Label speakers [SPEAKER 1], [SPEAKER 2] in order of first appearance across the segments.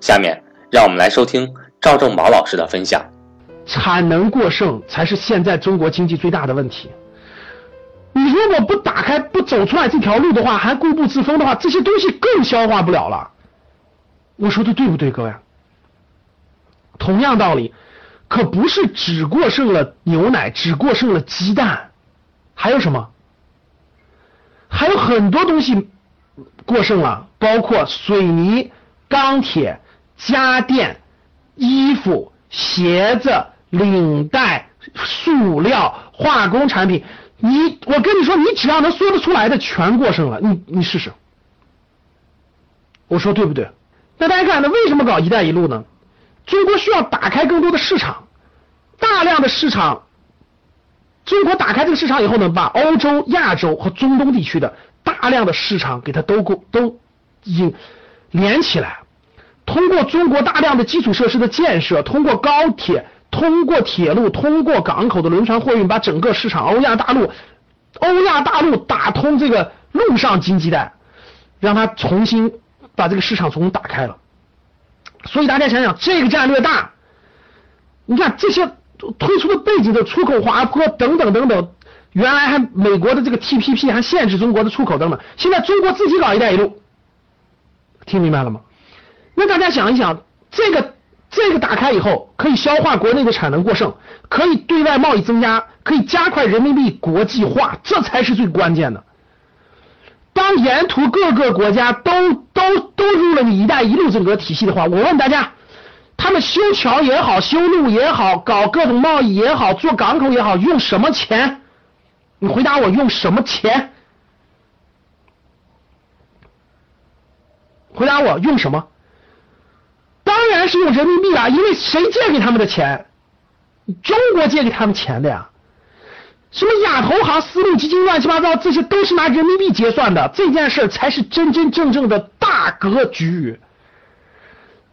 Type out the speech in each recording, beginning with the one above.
[SPEAKER 1] 下面让我们来收听赵正宝老师的分享。
[SPEAKER 2] 产能过剩才是现在中国经济最大的问题。你如果不打开、不走出来这条路的话，还固步自封的话，这些东西更消化不了了。我说的对不对，各位？同样道理，可不是只过剩了牛奶，只过剩了鸡蛋，还有什么？还有很多东西过剩了，包括水泥。钢铁、家电、衣服、鞋子、领带、塑料、化工产品，你我跟你说，你只要能说得出来的，全过剩了。你你试试，我说对不对？那大家看，那为什么搞“一带一路”呢？中国需要打开更多的市场，大量的市场。中国打开这个市场以后呢，把欧洲、亚洲和中东地区的大量的市场给它都够都引。连起来，通过中国大量的基础设施的建设，通过高铁，通过铁路，通过港口的轮船货运，把整个市场欧亚大陆、欧亚大陆打通这个陆上经济带，让它重新把这个市场重新打开了。所以大家想想，这个战略大，你看这些推出的背景的出口滑坡等等等等，原来还美国的这个 TPP 还限制中国的出口等等，现在中国自己搞一带一路。听明白了吗？那大家想一想，这个这个打开以后，可以消化国内的产能过剩，可以对外贸易增加，可以加快人民币国际化，这才是最关键的。当沿途各个国家都都都入了你“一带一路”整个体系的话，我问大家，他们修桥也好，修路也好，搞各种贸易也好，做港口也好，用什么钱？你回答我，用什么钱？回答我用什么？是用人民币啊！因为谁借给他们的钱？中国借给他们钱的呀！什么亚投行、丝路基金，乱七八糟，这些都是拿人民币结算的。这件事才是真真正正的大格局。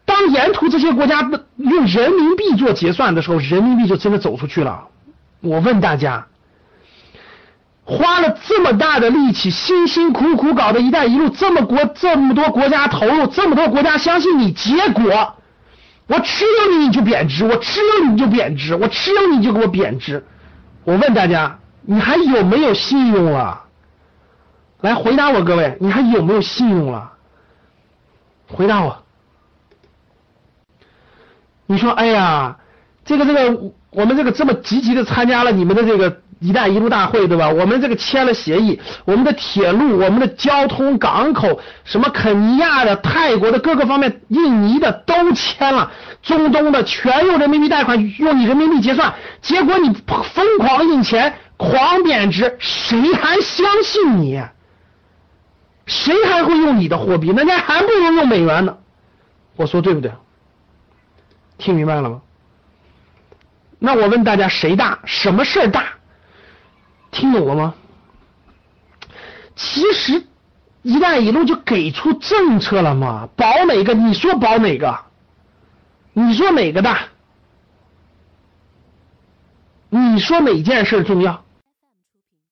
[SPEAKER 2] 当沿途这些国家用人民币做结算的时候，人民币就真的走出去了。我问大家。花了这么大的力气，辛辛苦苦搞的一带一路，这么国这么多国家投入，这么多国家相信你，结果我吃了你你就贬值，我吃了你就贬值，我吃了你就给我贬值。我问大家，你还有没有信用了？来回答我，各位，你还有没有信用了？回答我。你说，哎呀，这个这个，我们这个这么积极的参加了你们的这个。一带一路大会对吧？我们这个签了协议，我们的铁路、我们的交通、港口，什么肯尼亚的、泰国的各个方面、印尼的都签了，中东的全用人民币贷款，用你人民币结算，结果你疯狂印钱，狂贬值，谁还相信你？谁还会用你的货币？人家还不如用美元呢。我说对不对？听明白了吗？那我问大家，谁大？什么事儿大？听懂了吗？其实“一带一路”就给出政策了嘛，保哪个？你说保哪个？你说哪个大？你说哪件事重要？